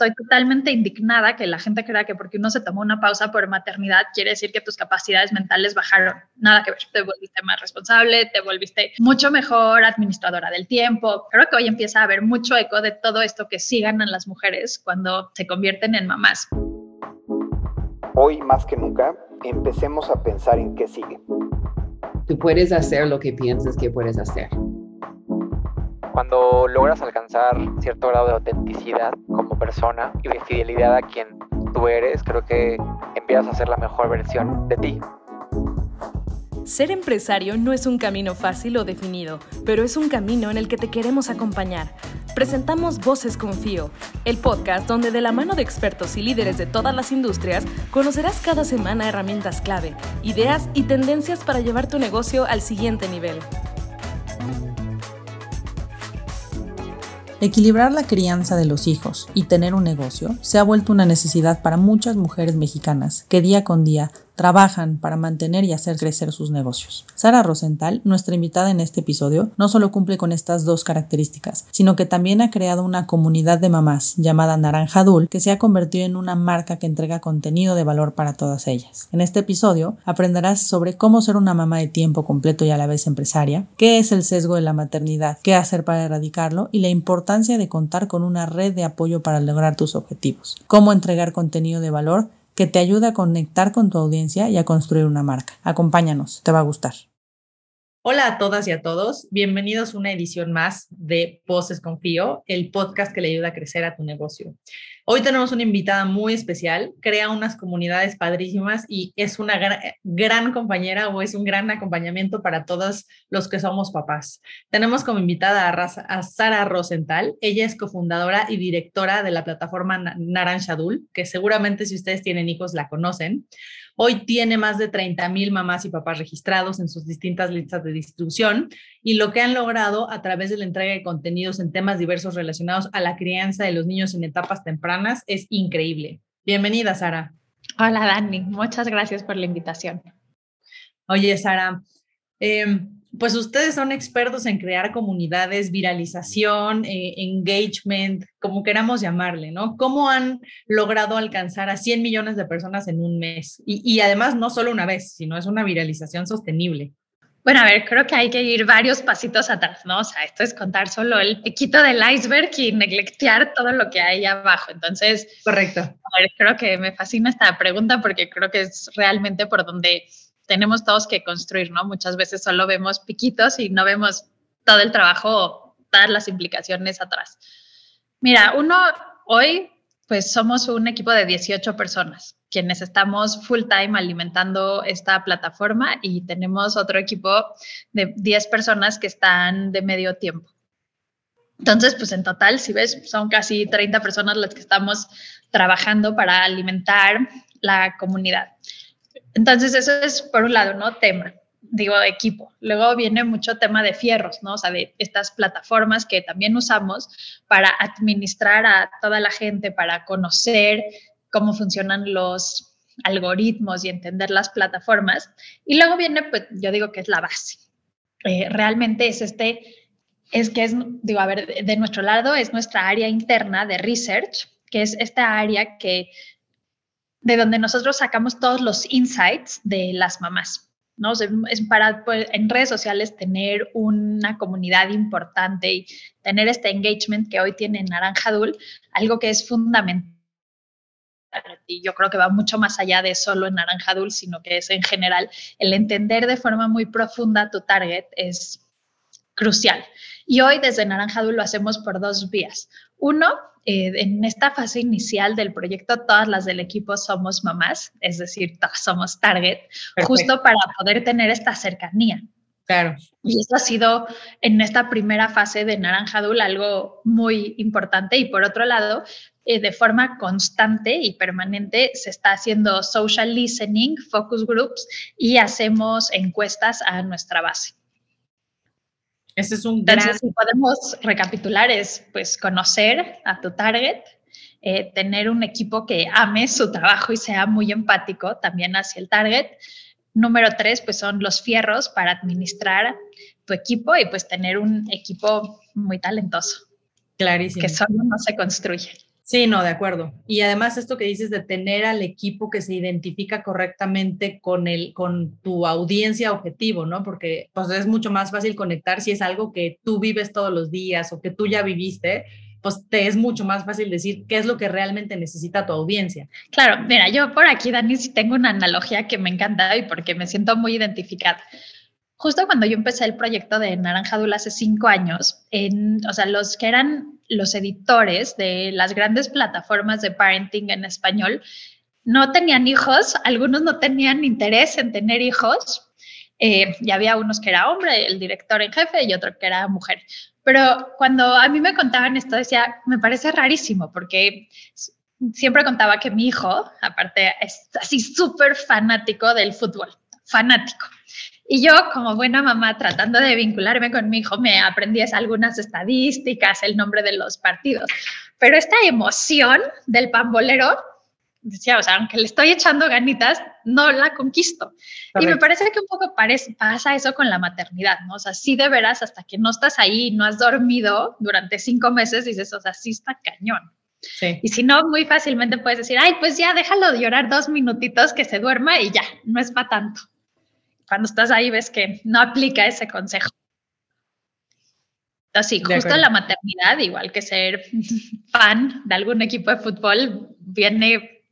estoy totalmente indignada que la gente crea que porque uno se tomó una pausa por maternidad quiere decir que tus capacidades mentales bajaron. Nada que ver, te volviste más responsable, te volviste mucho mejor administradora del tiempo. Creo que hoy empieza a haber mucho eco de todo esto que sí ganan las mujeres cuando se convierten en mamás. Hoy más que nunca, empecemos a pensar en qué sigue. Tú puedes hacer lo que piensas que puedes hacer cuando logras alcanzar cierto grado de autenticidad como persona y de fidelidad a quien tú eres, creo que empiezas a ser la mejor versión de ti. Ser empresario no es un camino fácil o definido, pero es un camino en el que te queremos acompañar. Presentamos Voces Confío, el podcast donde de la mano de expertos y líderes de todas las industrias conocerás cada semana herramientas clave, ideas y tendencias para llevar tu negocio al siguiente nivel. Equilibrar la crianza de los hijos y tener un negocio se ha vuelto una necesidad para muchas mujeres mexicanas que día con día trabajan para mantener y hacer crecer sus negocios. Sara Rosenthal, nuestra invitada en este episodio, no solo cumple con estas dos características, sino que también ha creado una comunidad de mamás llamada Naranja Dul que se ha convertido en una marca que entrega contenido de valor para todas ellas. En este episodio aprenderás sobre cómo ser una mamá de tiempo completo y a la vez empresaria, qué es el sesgo de la maternidad, qué hacer para erradicarlo y la importancia de contar con una red de apoyo para lograr tus objetivos, cómo entregar contenido de valor que te ayuda a conectar con tu audiencia y a construir una marca. Acompáñanos, te va a gustar. Hola a todas y a todos, bienvenidos a una edición más de Voces Confío, el podcast que le ayuda a crecer a tu negocio. Hoy tenemos una invitada muy especial, crea unas comunidades padrísimas y es una gran, compañera o es un gran acompañamiento para todos los que somos papás. Tenemos como invitada a, a Sara Rosenthal, ella es cofundadora y directora de la plataforma Naranja Dul, que seguramente si ustedes tienen hijos la conocen. Hoy tiene más de 30 mil mamás y papás registrados en sus distintas listas de distribución y lo que han logrado a través de la entrega de contenidos en temas diversos relacionados a la crianza de los niños en etapas tempranas es increíble. Bienvenida, Sara. Hola, Dani. Muchas gracias por la invitación. Oye, Sara, eh, pues ustedes son expertos en crear comunidades, viralización, eh, engagement, como queramos llamarle, ¿no? ¿Cómo han logrado alcanzar a 100 millones de personas en un mes? Y, y, además no solo una vez, sino es una viralización sostenible. Bueno, a ver, creo que hay que ir varios pasitos atrás, ¿no? O sea, esto es contar solo el piquito del iceberg y neglectear todo lo que hay abajo. Entonces, correcto. A ver, creo que me fascina esta pregunta porque creo que es realmente por donde tenemos todos que construir, ¿no? Muchas veces solo vemos piquitos y no vemos todo el trabajo, todas las implicaciones atrás. Mira, uno, hoy pues somos un equipo de 18 personas quienes estamos full time alimentando esta plataforma y tenemos otro equipo de 10 personas que están de medio tiempo. Entonces, pues en total, si ves, son casi 30 personas las que estamos trabajando para alimentar la comunidad. Entonces, eso es por un lado, ¿no? Tema, digo, equipo. Luego viene mucho tema de fierros, ¿no? O sea, de estas plataformas que también usamos para administrar a toda la gente, para conocer cómo funcionan los algoritmos y entender las plataformas. Y luego viene, pues, yo digo que es la base. Eh, realmente es este, es que es, digo, a ver, de nuestro lado es nuestra área interna de research, que es esta área que de donde nosotros sacamos todos los insights de las mamás. ¿no? es para pues, en redes sociales tener una comunidad importante y tener este engagement que hoy tiene Naranja Dul, algo que es fundamental. Y yo creo que va mucho más allá de solo en Naranja Dul, sino que es en general el entender de forma muy profunda tu target es crucial. Y hoy desde Naranja Dul lo hacemos por dos vías. Uno, eh, en esta fase inicial del proyecto, todas las del equipo somos mamás, es decir, todas somos target, justo para poder tener esta cercanía. Claro. Y esto ha sido en esta primera fase de Naranja Dul algo muy importante. Y por otro lado, eh, de forma constante y permanente se está haciendo social listening, focus groups y hacemos encuestas a nuestra base. Ese es un gran... si podemos recapitular, es pues conocer a tu target, eh, tener un equipo que ame su trabajo y sea muy empático también hacia el target. Número tres, pues son los fierros para administrar tu equipo y pues tener un equipo muy talentoso. Clarísimo. Que solo no se construye. Sí, no, de acuerdo. Y además esto que dices de tener al equipo que se identifica correctamente con el, con tu audiencia objetivo, ¿no? Porque pues es mucho más fácil conectar si es algo que tú vives todos los días o que tú ya viviste, pues te es mucho más fácil decir qué es lo que realmente necesita tu audiencia. Claro, mira, yo por aquí, Dani, sí tengo una analogía que me encanta y porque me siento muy identificada justo cuando yo empecé el proyecto de Naranja Dul hace cinco años, en, o sea, los que eran los editores de las grandes plataformas de parenting en español no tenían hijos, algunos no tenían interés en tener hijos. Eh, y había unos que era hombre, el director en jefe, y otro que era mujer. Pero cuando a mí me contaban esto, decía, me parece rarísimo, porque siempre contaba que mi hijo, aparte, es así súper fanático del fútbol, fanático. Y yo, como buena mamá, tratando de vincularme con mi hijo, me aprendí algunas estadísticas, el nombre de los partidos. Pero esta emoción del pambolero, decía, o sea, aunque le estoy echando ganitas, no la conquisto. Y me parece que un poco parece, pasa eso con la maternidad, ¿no? O sea, sí de veras, hasta que no estás ahí, no has dormido durante cinco meses, dices, o sea, sí está cañón. Sí. Y si no, muy fácilmente puedes decir, ay, pues ya déjalo de llorar dos minutitos que se duerma y ya, no es para tanto cuando estás ahí ves que no aplica ese consejo. Así, justo la maternidad, igual que ser fan de algún equipo de fútbol, viene,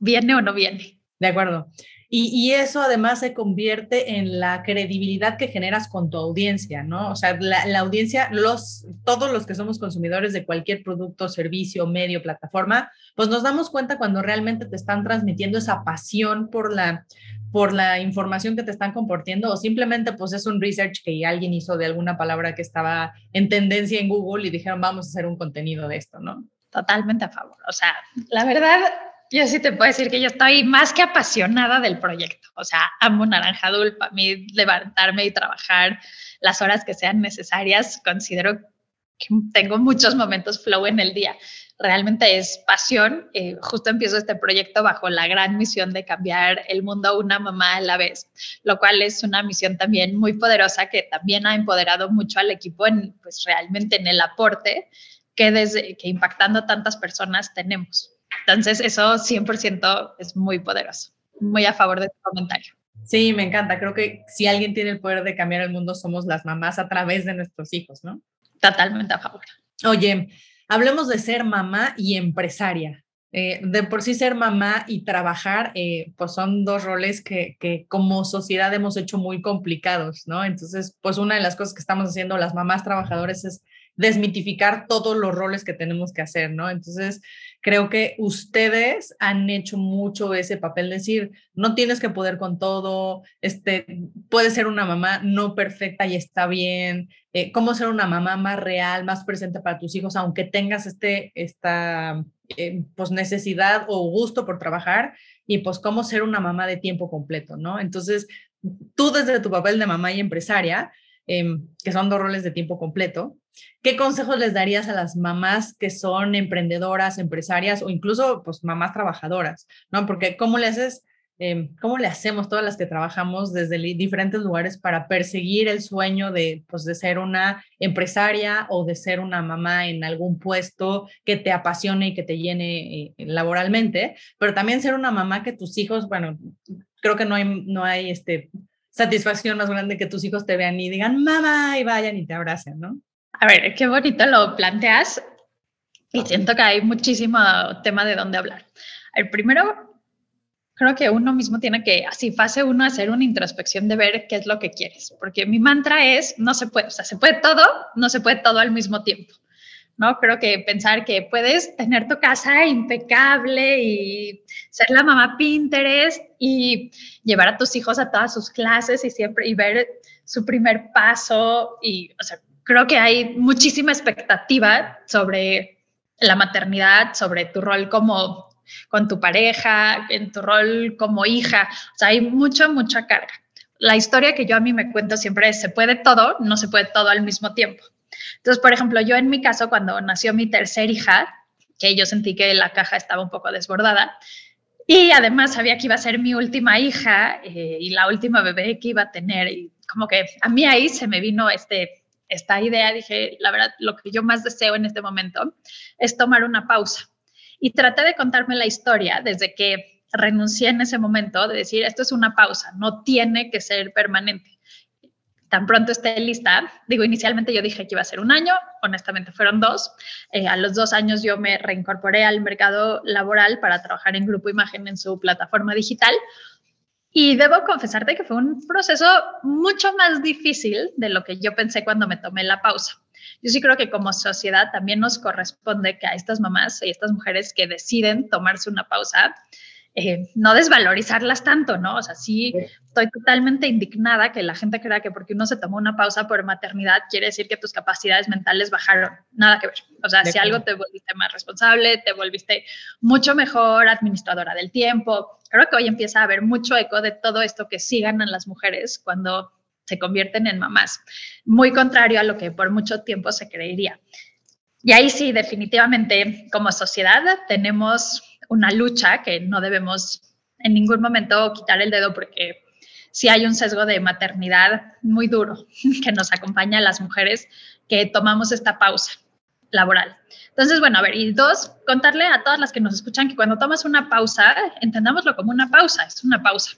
viene o no viene. De acuerdo. Y, eso además se convierte en la credibilidad que generas con tu audiencia, ¿no? O sea, la, la, audiencia, los, todos los que somos consumidores de cualquier producto, servicio, medio, plataforma, pues nos damos cuenta cuando realmente te están transmitiendo esa pasión por la, por la información que te están compartiendo o simplemente pues es un research que alguien hizo de alguna palabra que estaba en tendencia en Google y dijeron vamos a hacer un contenido de esto, ¿no? Totalmente a favor. O sea, la verdad, yo sí te puedo decir que yo estoy más que apasionada del proyecto. O sea, amo Naranja Dul, para mí levantarme y trabajar las horas que sean necesarias, considero que tengo muchos momentos flow en el día realmente es pasión. Eh, justo empiezo este proyecto bajo la gran misión de cambiar el mundo a una mamá a la vez, lo cual es una misión también muy poderosa que también ha empoderado mucho al equipo en, pues realmente en el aporte que desde que impactando tantas personas tenemos. Entonces, eso 100% es muy poderoso. Muy a favor de tu comentario. Sí, me encanta. Creo que si alguien tiene el poder de cambiar el mundo, somos las mamás a través de nuestros hijos, ¿no? Totalmente a favor. Oye, hablemos de ser mamá y empresaria. Eh, de por sí ser mamá y trabajar, eh, pues son dos roles que, que, como sociedad hemos hecho muy complicados, ¿no? Entonces, pues una de las cosas que estamos haciendo las mamás trabajadoras es desmitificar todos los roles que tenemos que hacer, ¿no? Entonces, creo que ustedes han hecho mucho ese papel, decir, no tienes que poder con todo, este, puedes ser una mamá no perfecta y está bien, eh, cómo ser una mamá más real, más presente para tus hijos, aunque tengas este, esta eh, pues necesidad o gusto por trabajar y pues cómo ser una mamá de tiempo completo, ¿no? Entonces, tú desde tu papel de mamá y empresaria, em, que son dos roles de tiempo completo, ¿Qué consejos les darías a las mamás que son emprendedoras, empresarias o incluso pues mamás trabajadoras? ¿No? Porque ¿cómo le haces, em, cómo le hacemos todas las que trabajamos desde diferentes lugares para perseguir el sueño de, pues, de ser una empresaria o de ser una mamá en algún puesto que te apasione y que te llene eh, laboralmente, pero también ser una mamá que tus hijos, bueno, creo que no hay, no hay este, satisfacción más grande que tus hijos te vean y digan mamá y vayan y te abracen, ¿no? A ver, qué bonito lo planteas y siento que hay muchísimo tema de dónde hablar. El primero, creo que uno mismo tiene que, así fase uno, hacer una introspección de ver qué es lo que quieres, porque mi mantra es, no se puede, o sea, se puede todo, no se puede todo al mismo tiempo. ¿no? Creo que pensar que puedes tener tu casa impecable y ser la mamá Pinterest y llevar a tus hijos a todas sus clases y siempre y ver su primer paso y, o sea, creo que hay muchísima expectativa sobre la maternidad, sobre tu rol como con tu pareja, en tu rol como hija. O sea, hay mucha, mucha carga. La historia que yo a mí me cuento siempre es, se puede todo, no se puede todo al mismo tiempo. Entonces, por ejemplo, yo en mi caso, cuando nació mi tercer hija, que yo sentí que la caja estaba un poco desbordada, y además sabía que iba a ser mi última hija eh, y la última bebé que iba a tener, y como que a mí ahí se me vino este esta idea, dije, la verdad, lo que yo más deseo en este momento es tomar una pausa. Y traté de contarme la historia desde que renuncié en ese momento, de decir, esto es una pausa, no tiene que ser permanente. Tan pronto esté lista, digo, inicialmente yo dije que iba a ser un año, honestamente fueron dos. Eh, a los dos años yo me reincorporé al mercado laboral para trabajar en Grupo Imagen en su plataforma digital. Y debo confesarte que fue un proceso mucho más difícil de lo que yo pensé cuando me tomé la pausa. Yo sí creo que como sociedad también nos corresponde que a estas mamás y estas mujeres que deciden tomarse una pausa, eh, no desvalorizarlas tanto, ¿no? O sea, sí, estoy totalmente indignada que la gente crea que porque uno se tomó una pausa por maternidad quiere decir que tus capacidades mentales bajaron. Nada que ver. O sea, si algo te volviste más responsable, te volviste mucho mejor administradora del tiempo. Creo que hoy empieza a haber mucho eco de todo esto que sí ganan las mujeres cuando se convierten en mamás. Muy contrario a lo que por mucho tiempo se creería. Y ahí sí, definitivamente, como sociedad tenemos una lucha que no debemos en ningún momento quitar el dedo porque sí hay un sesgo de maternidad muy duro que nos acompaña a las mujeres que tomamos esta pausa laboral. Entonces, bueno, a ver, y dos, contarle a todas las que nos escuchan que cuando tomas una pausa, entendámoslo como una pausa, es una pausa.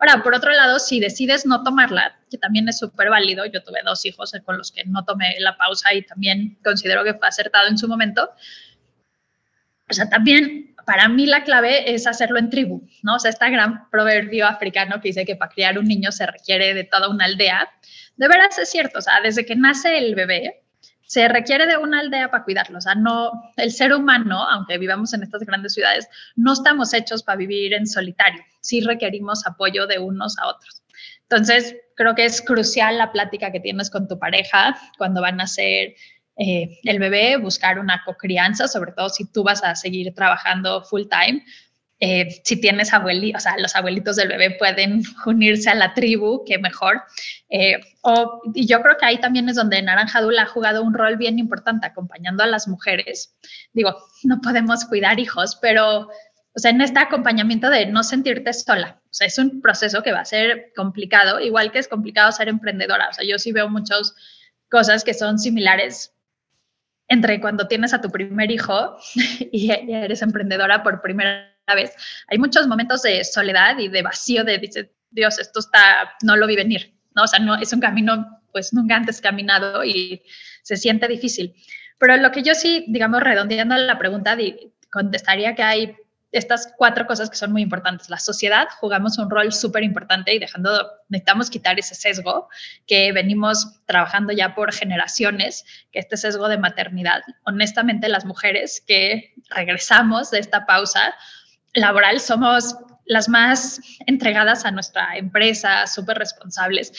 Ahora, por otro lado, si decides no tomarla, que también es súper válido, yo tuve dos hijos con los que no tomé la pausa y también considero que fue acertado en su momento, o sea, también para mí la clave es hacerlo en tribu, ¿no? O sea, este gran proverbio africano que dice que para criar un niño se requiere de toda una aldea, de veras es cierto, o sea, desde que nace el bebé, se requiere de una aldea para cuidarlo. O sea, no, el ser humano, aunque vivamos en estas grandes ciudades, no estamos hechos para vivir en solitario. Sí requerimos apoyo de unos a otros. Entonces, creo que es crucial la plática que tienes con tu pareja cuando van a ser eh, el bebé, buscar una cocrianza, sobre todo si tú vas a seguir trabajando full time. Eh, si tienes abuelitos, o sea, los abuelitos del bebé pueden unirse a la tribu, que mejor. Eh, o, y yo creo que ahí también es donde Naranja Dula ha jugado un rol bien importante, acompañando a las mujeres. Digo, no podemos cuidar hijos, pero, o sea, en este acompañamiento de no sentirte sola. O sea, es un proceso que va a ser complicado, igual que es complicado ser emprendedora. O sea, yo sí veo muchas cosas que son similares entre cuando tienes a tu primer hijo y eres emprendedora por primera vez. Hay muchos momentos de soledad y de vacío de, dices, Dios, esto está, no lo vi venir, ¿no? O sea, no, es un camino pues nunca antes caminado y se siente difícil. Pero lo que yo sí, digamos, redondeando la pregunta, contestaría que hay estas cuatro cosas que son muy importantes. La sociedad jugamos un rol súper importante y dejando, necesitamos quitar ese sesgo que venimos trabajando ya por generaciones, que este sesgo de maternidad. Honestamente, las mujeres que regresamos de esta pausa laboral somos las más entregadas a nuestra empresa, súper responsables.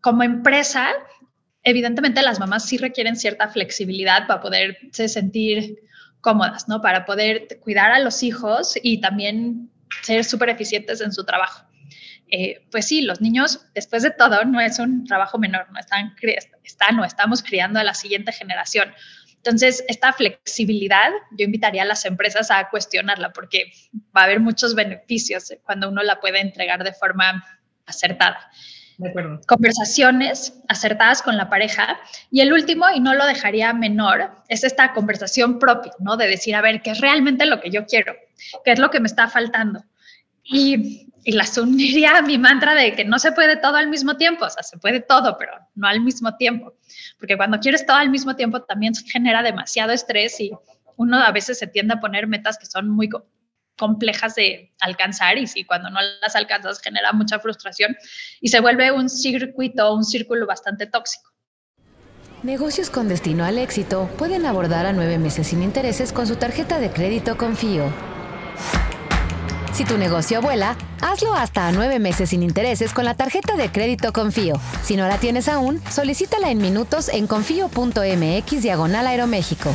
Como empresa, evidentemente las mamás sí requieren cierta flexibilidad para poderse sentir cómodas, ¿no? Para poder cuidar a los hijos y también ser súper eficientes en su trabajo. Eh, pues sí, los niños, después de todo, no es un trabajo menor, no están, están o estamos criando a la siguiente generación. Entonces, esta flexibilidad, yo invitaría a las empresas a cuestionarla porque va a haber muchos beneficios cuando uno la puede entregar de forma acertada. Conversaciones acertadas con la pareja. Y el último, y no lo dejaría menor, es esta conversación propia, ¿no? De decir, a ver, ¿qué es realmente lo que yo quiero? ¿Qué es lo que me está faltando? Y, y las uniría a mi mantra de que no se puede todo al mismo tiempo, o sea, se puede todo, pero no al mismo tiempo. Porque cuando quieres todo al mismo tiempo también genera demasiado estrés y uno a veces se tiende a poner metas que son muy complejas de alcanzar y si cuando no las alcanzas genera mucha frustración y se vuelve un circuito, un círculo bastante tóxico. Negocios con destino al éxito pueden abordar a nueve meses sin intereses con su tarjeta de crédito Confío. Si tu negocio vuela, hazlo hasta a nueve meses sin intereses con la tarjeta de crédito Confío. Si no la tienes aún, solicítala en minutos en confío.mx diagonal Aeroméxico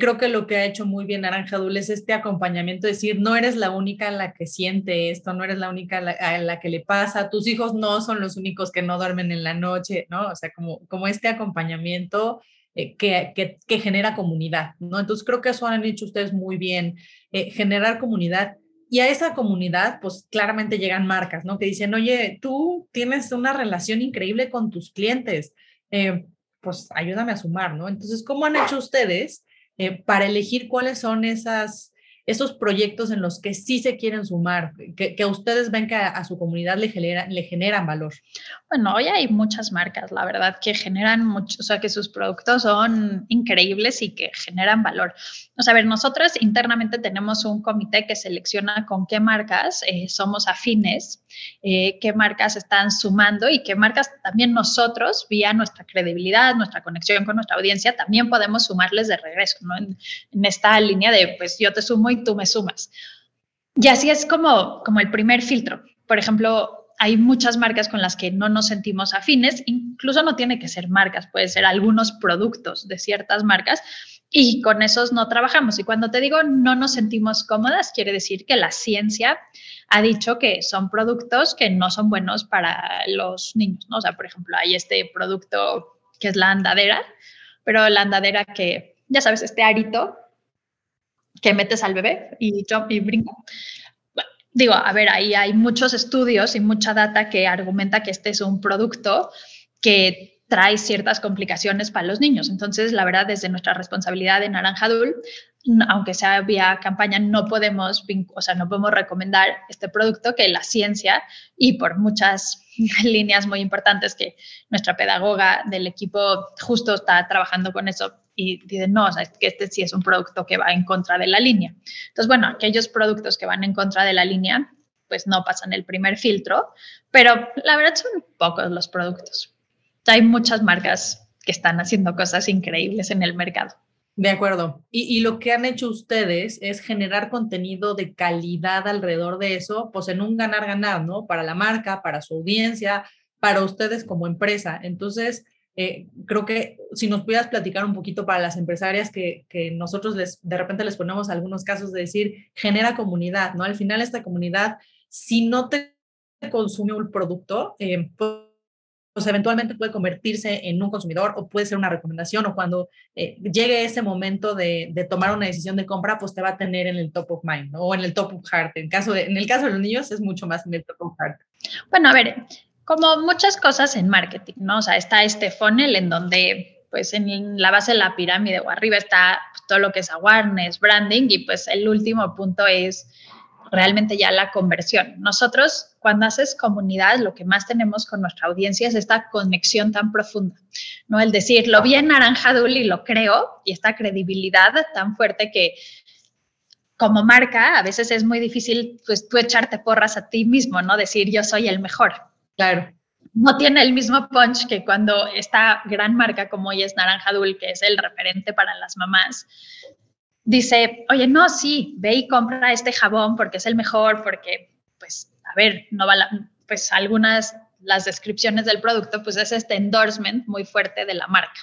creo que lo que ha hecho muy bien Naranja Dul es este acompañamiento, decir, no eres la única en la que siente esto, no eres la única en la, que le pasa, tus hijos no son los únicos que no duermen en la noche, ¿no? O sea, como, como este acompañamiento eh, que, que, genera comunidad, ¿no? Entonces creo que eso han hecho ustedes muy bien, eh, generar comunidad. Y a esa comunidad, pues claramente llegan marcas, ¿no? Que dicen, oye, tú tienes una relación increíble con tus clientes, eh, pues ayúdame a sumar, ¿no? Entonces, ¿cómo han hecho ustedes? Eh, para elegir cuáles son esas esos proyectos en los que sí se quieren sumar, que, que ustedes ven que a, su comunidad le, genera, le generan valor? Bueno, hoy hay muchas marcas, la verdad, que generan mucho, o sea, que sus productos son increíbles y que generan valor. O sea, a ver, nosotros internamente tenemos un comité que selecciona con qué marcas eh, somos afines, eh, qué marcas están sumando y qué marcas también nosotros, vía nuestra credibilidad, nuestra conexión con nuestra audiencia, también podemos sumarles de regreso, ¿no? En, en esta línea de, pues yo te sumo y tú me sumas. Y así es como, como el primer filtro. Por ejemplo, hay muchas marcas con las que no nos sentimos afines, incluso no tiene que ser marcas, puede ser algunos productos de ciertas marcas y con esos no trabajamos. Y cuando te digo no nos sentimos cómodas, quiere decir que la ciencia ha dicho que son productos que no son buenos para los niños, ¿no? O sea, por ejemplo, hay este producto que es la andadera, pero la andadera que, ya sabes, este arito que metes al bebé y y brinca. digo, a ver, ahí hay muchos estudios y mucha data que argumenta que este es un producto que trae ciertas complicaciones para los niños. Entonces, la verdad, desde nuestra responsabilidad de Naranja Dul, aunque sea vía campaña, no podemos, o sea, no podemos recomendar este producto que la ciencia y por muchas líneas muy importantes que nuestra pedagoga del equipo justo está trabajando con eso y dice, no, o sea, que este sí es un producto que va en contra de la línea. Entonces, bueno, aquellos productos que van en contra de la línea, pues no pasan el primer filtro, pero la verdad son pocos los productos. Hay muchas marcas que están haciendo cosas increíbles en el mercado. De acuerdo. Y, lo que han hecho ustedes es generar contenido de calidad alrededor de eso, pues en un ganar-ganar, ¿no? Para la marca, para su audiencia, para ustedes como empresa. Entonces, eh, creo que si nos pudieras platicar un poquito para las empresarias que, nosotros les, de repente les ponemos algunos casos de decir, genera comunidad, ¿no? Al final esta comunidad, si no te consume un producto, eh, pues eventualmente puede convertirse en un consumidor o puede ser una recomendación o cuando eh, llegue ese momento de, de, tomar una decisión de compra, pues te va a tener en el top of mind ¿no? o en el top of heart. En, caso de, en el caso de los niños es mucho más en el top of heart. Bueno, a ver, como muchas cosas en marketing, ¿no? O sea, está este funnel en donde pues en la base de la pirámide o arriba está todo lo que es awareness, branding y pues el último punto es realmente ya la conversión. Nosotros, cuando haces comunidad, lo que más tenemos con nuestra audiencia es esta conexión tan profunda, ¿no? El decir, lo vi en Naranja Dul y lo creo, y esta credibilidad tan fuerte que como marca a veces es muy difícil, pues tú echarte porras a ti mismo, ¿no? Decir, yo soy el mejor. Claro. No tiene el mismo punch que cuando esta gran marca como hoy es Naranja Dul, que es el referente para las mamás, dice, oye, no, sí, ve y compra este jabón porque es el mejor, porque, pues, a ver, no va pues algunas, las descripciones del producto, pues es este endorsement muy fuerte de la marca.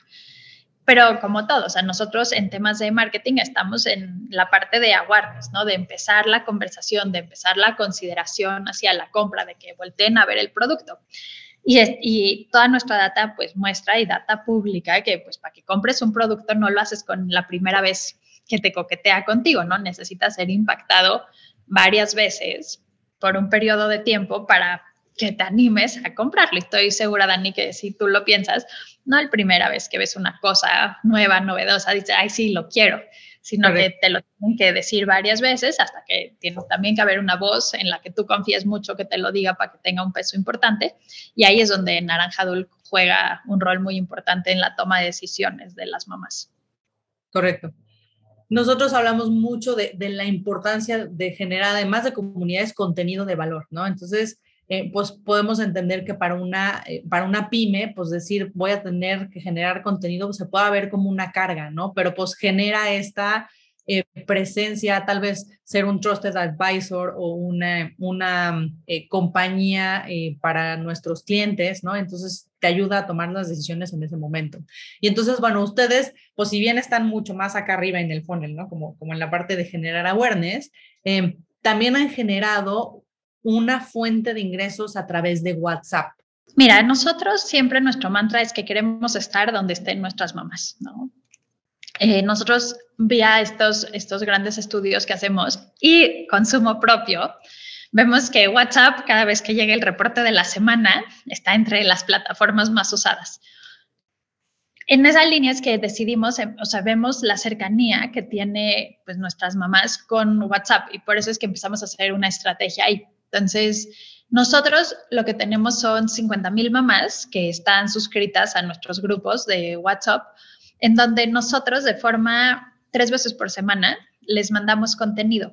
Pero como todo, o sea, nosotros en temas de marketing estamos en la parte de awareness, ¿no? De empezar la conversación, de empezar la consideración hacia la compra, de que volteen a ver el producto. Y, y, toda nuestra data pues muestra y data pública que pues para que compres un producto no lo haces con la primera vez que te coquetea contigo, ¿no? Necesitas ser impactado varias veces por un periodo de tiempo para que te animes a comprarlo. Estoy segura, Dani, que si tú lo piensas, no la primera vez que ves una cosa nueva, novedosa, dices, ay, sí, lo quiero, sino que te lo tienen que decir varias veces hasta que tiene también que haber una voz en la que tú confíes mucho que te lo diga para que tenga un peso importante. Y ahí es donde Naranja Dul juega un rol muy importante en la toma de decisiones de las mamás. Correcto nosotros hablamos mucho de, la importancia de generar, además de comunidades, contenido de valor, ¿no? Entonces, eh, pues podemos entender que para una, eh, para una pyme, pues decir, voy a tener que generar contenido, pues se puede ver como una carga, ¿no? Pero pues genera esta eh, presencia, tal vez ser un trusted advisor o una, una eh, compañía eh, para nuestros clientes, ¿no? Entonces te ayuda a tomar las decisiones en ese momento. Y entonces, bueno, ustedes, pues si bien están mucho más acá arriba en el funnel, ¿no? Como, como en la parte de generar awareness, también han generado una fuente de ingresos a través de WhatsApp. Mira, nosotros siempre nuestro mantra es que queremos estar donde estén nuestras mamás, ¿no? Eh, nosotros vía estos, estos grandes estudios que hacemos y consumo propio, vemos que WhatsApp, cada vez que llega el reporte de la semana, está entre las plataformas más usadas. en esa línea es que decidimos, em, o sea, vemos la cercanía que tiene pues nuestras mamás con WhatsApp y por eso es que empezamos a hacer una estrategia ahí. Entonces, nosotros lo que tenemos son 50 mil mamás que están suscritas a nuestros grupos de WhatsApp, en donde nosotros de forma tres veces por semana les mandamos contenido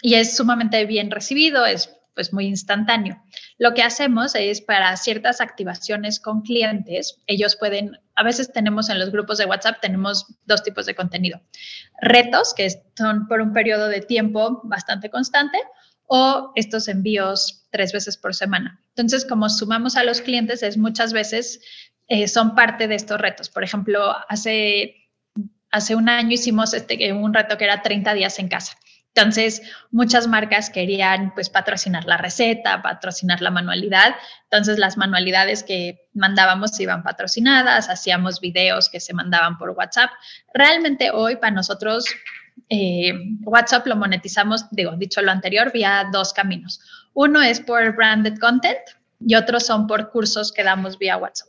y es sumamente bien recibido, es pues muy instantáneo. Lo que hacemos es para ciertas activaciones con clientes, ellos pueden, a veces tenemos en los grupos de WhatsApp, tenemos dos tipos de contenido. Retos, que son por un periodo de tiempo bastante constante, o estos envíos tres veces por semana. Entonces, como sumamos a los clientes, es muchas veces eh, son parte de estos retos. Por ejemplo, hace, hace un año hicimos este, un reto que era 30 días en casa. Entonces, muchas marcas querían pues patrocinar la receta, patrocinar la manualidad. Entonces, las manualidades que mandábamos iban patrocinadas, hacíamos videos que se mandaban por WhatsApp. Realmente hoy para nosotros eh, WhatsApp lo monetizamos, digo, dicho lo anterior, vía dos caminos. Uno es por branded content y otros son por cursos que damos vía WhatsApp,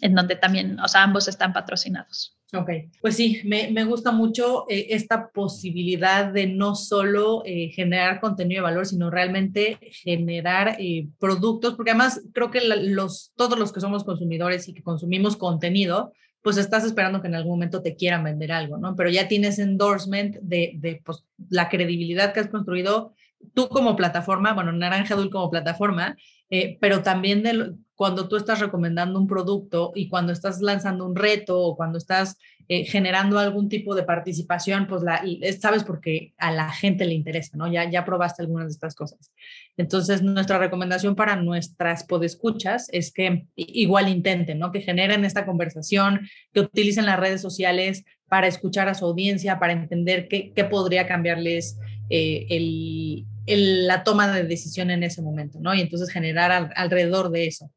en donde también, o sea, ambos están patrocinados. Ok, pues sí, me, me gusta mucho eh, esta posibilidad de no solo eh, generar contenido de valor, sino realmente generar eh, productos, porque además creo que los, todos los que somos consumidores y que consumimos contenido, pues estás esperando que en algún momento te quieran vender algo, ¿no? Pero ya tienes endorsement de, de pues, la credibilidad que has construido tú como plataforma, bueno, Naranja Dul como plataforma, pero también de, cuando tú estás recomendando un producto y cuando estás lanzando un reto o cuando estás eh, generando algún tipo de participación, pues la, sabes porque a la gente le interesa, ¿no? Ya, ya probaste algunas de estas cosas. Entonces, nuestra recomendación para nuestras podescuchas es que igual intenten, ¿no? Que generen esta conversación, que utilicen las redes sociales para escuchar a su audiencia, para entender qué, qué podría cambiarles eh, el, la toma de decisión en ese momento, ¿no? Y entonces generar alrededor de eso.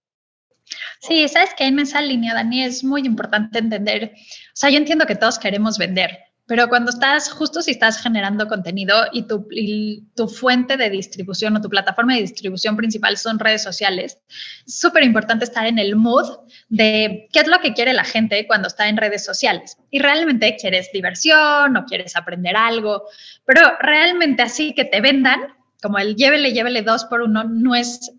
Sí, sabes que en esa línea, Dani, es muy importante entender, o sea, yo entiendo que todos queremos vender, pero cuando estás, justo si estás generando contenido y tu, tu fuente de distribución o tu plataforma de distribución principal son redes sociales, es súper importante estar en el mood de qué es lo que quiere la gente cuando está en redes sociales. Y realmente quieres diversión o quieres aprender algo, pero realmente así que te vendan, como el llévele, llévele dos por uno, no es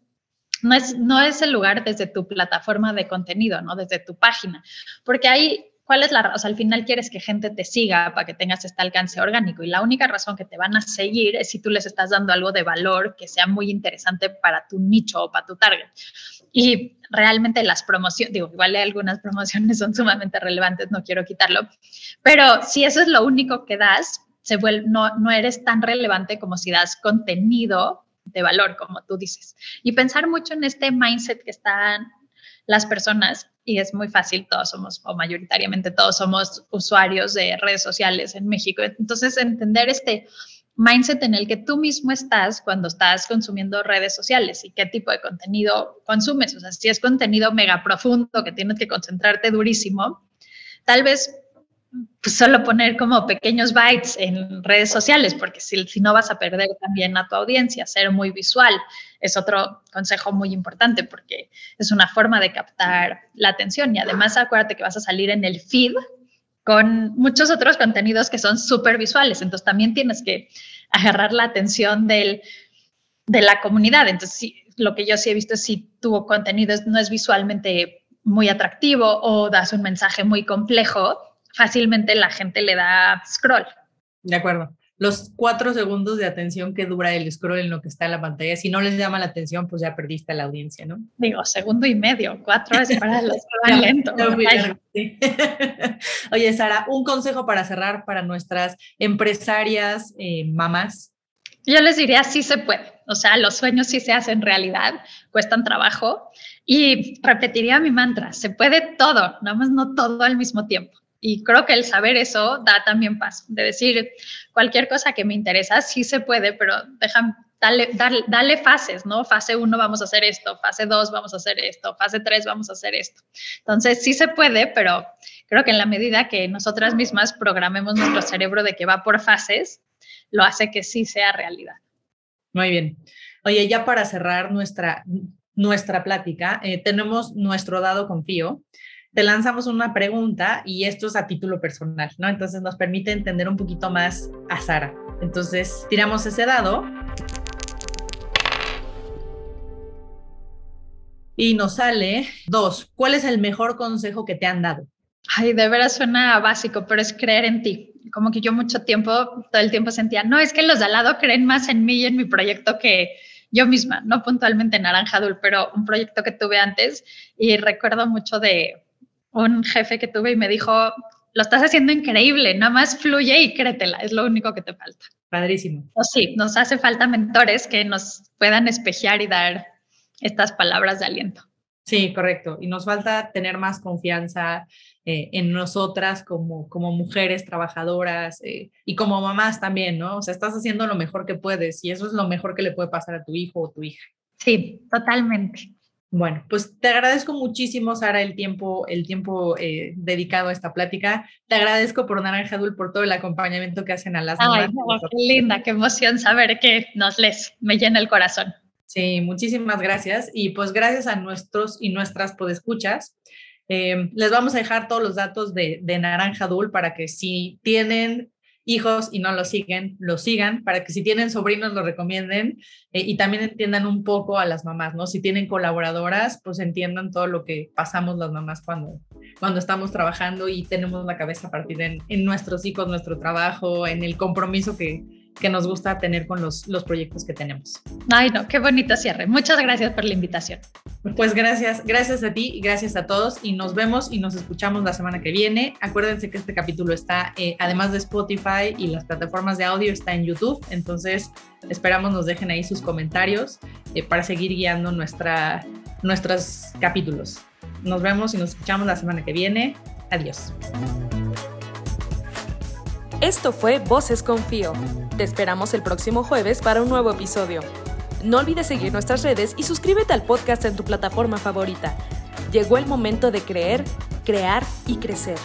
no es, no es el lugar desde tu plataforma de contenido, ¿no? Desde tu página, porque ahí, ¿cuál es la razón? Sea, al final quieres que gente te siga para que tengas este alcance orgánico y la única razón que te van a seguir es si tú les estás dando algo de valor que sea muy interesante para tu nicho o para tu target. Y realmente las promociones, digo, igual algunas promociones son sumamente relevantes, no quiero quitarlo, pero si eso es lo único que das, no, no eres tan relevante como si das contenido de valor, como tú dices. Y pensar mucho en este mindset que están las personas, y es muy fácil, todos somos, o mayoritariamente todos somos usuarios de redes sociales en México. Entonces, entender este mindset en el que tú mismo estás cuando estás consumiendo redes sociales y qué tipo de contenido consumes. O sea, si es contenido mega profundo que tienes que concentrarte durísimo, tal vez pues solo poner como pequeños bytes en redes sociales, porque si, si, no vas a perder también a tu audiencia, ser muy visual es otro consejo muy importante porque es una forma de captar la atención. Y además acuérdate que vas a salir en el feed con muchos otros contenidos que son súper visuales, entonces también tienes que agarrar la atención del, de la comunidad, entonces lo que yo sí he visto es si tu contenido no es visualmente muy atractivo o das un mensaje muy complejo, fácilmente la gente le da scroll. De acuerdo. Los cuatro segundos de atención que dura el scroll en lo que está en la pantalla, si no les llama la atención, pues ya perdiste a la audiencia, ¿no? Digo, segundo y medio, cuatro es para los que van lento. Oye, Sara, un consejo para cerrar para nuestras empresarias, eh, mamás. Yo les diría, sí se puede. O sea, los sueños sí se hacen realidad, cuestan trabajo. Y repetiría mi mantra, se puede todo, nada más no todo al mismo tiempo. Y creo que el saber eso da también paz, de decir cualquier cosa que me interesa, sí se puede, pero dejan, dale, dale, fases, ¿no? Fase uno vamos a hacer esto, fase dos vamos a hacer esto, fase tres vamos a hacer esto. Entonces sí se puede, pero creo que en la medida que nosotras mismas programemos nuestro cerebro de que va por fases, lo hace que sí sea realidad. Muy bien. Oye, ya para cerrar nuestra, nuestra plática, eh, tenemos nuestro dado confío te lanzamos una pregunta y esto es a título personal, ¿no? Entonces nos permite entender un poquito más a Sara. Entonces tiramos ese dado y nos sale dos. ¿Cuál es el mejor consejo que te han dado? Ay, de veras suena básico, pero es creer en ti. Como que yo mucho tiempo, todo el tiempo sentía, no, es que los de al lado creen más en mí y en mi proyecto que yo misma, no puntualmente Naranja Dul, pero un proyecto que tuve antes y recuerdo mucho de un jefe que tuve y me dijo, lo estás haciendo increíble, nada más fluye y créetela, es lo único que te falta. Padrísimo. O sí, nos hace falta mentores que nos puedan espejear y dar estas palabras de aliento. Sí, correcto. Y nos falta tener más confianza eh, en nosotras como, como mujeres trabajadoras eh, y como mamás también, ¿no? O sea, estás haciendo lo mejor que puedes y eso es lo mejor que le puede pasar a tu hijo o tu hija. Sí, totalmente. Bueno, pues te agradezco muchísimo, Sara, el tiempo, el tiempo eh, dedicado a esta plática. Te agradezco por Naranja Dul, por todo el acompañamiento que hacen a las Ay, qué linda, qué emoción saber que nos les, me llena el corazón. Sí, muchísimas gracias. Y pues gracias a nuestros y nuestras podescuchas. Eh, les vamos a dejar todos los datos de, de Naranja Dul para que si tienen hijos y no lo siguen, lo sigan, para que si tienen sobrinos lo recomienden eh, y también entiendan un poco a las mamás, ¿no? Si tienen colaboradoras, pues entiendan todo lo que pasamos las mamás cuando, cuando estamos trabajando y tenemos la cabeza partida en, en nuestros hijos, nuestro trabajo, en el compromiso que, que nos gusta tener con los, los proyectos que tenemos. Ay, no, qué bonito cierre. Muchas gracias por la invitación. Pues gracias, gracias a ti y gracias a todos y nos vemos y nos escuchamos la semana que viene. Acuérdense que este capítulo está, eh, además de Spotify y las plataformas de audio, está en YouTube, entonces esperamos nos dejen ahí sus comentarios eh, para seguir guiando nuestra, nuestros capítulos. Nos vemos y nos escuchamos la semana que viene. Adiós. Esto fue Voces Confío. Te esperamos el próximo jueves para un nuevo episodio. No olvides seguir nuestras redes y suscríbete al podcast en tu plataforma favorita. Llegó el momento de creer, crear y crecer.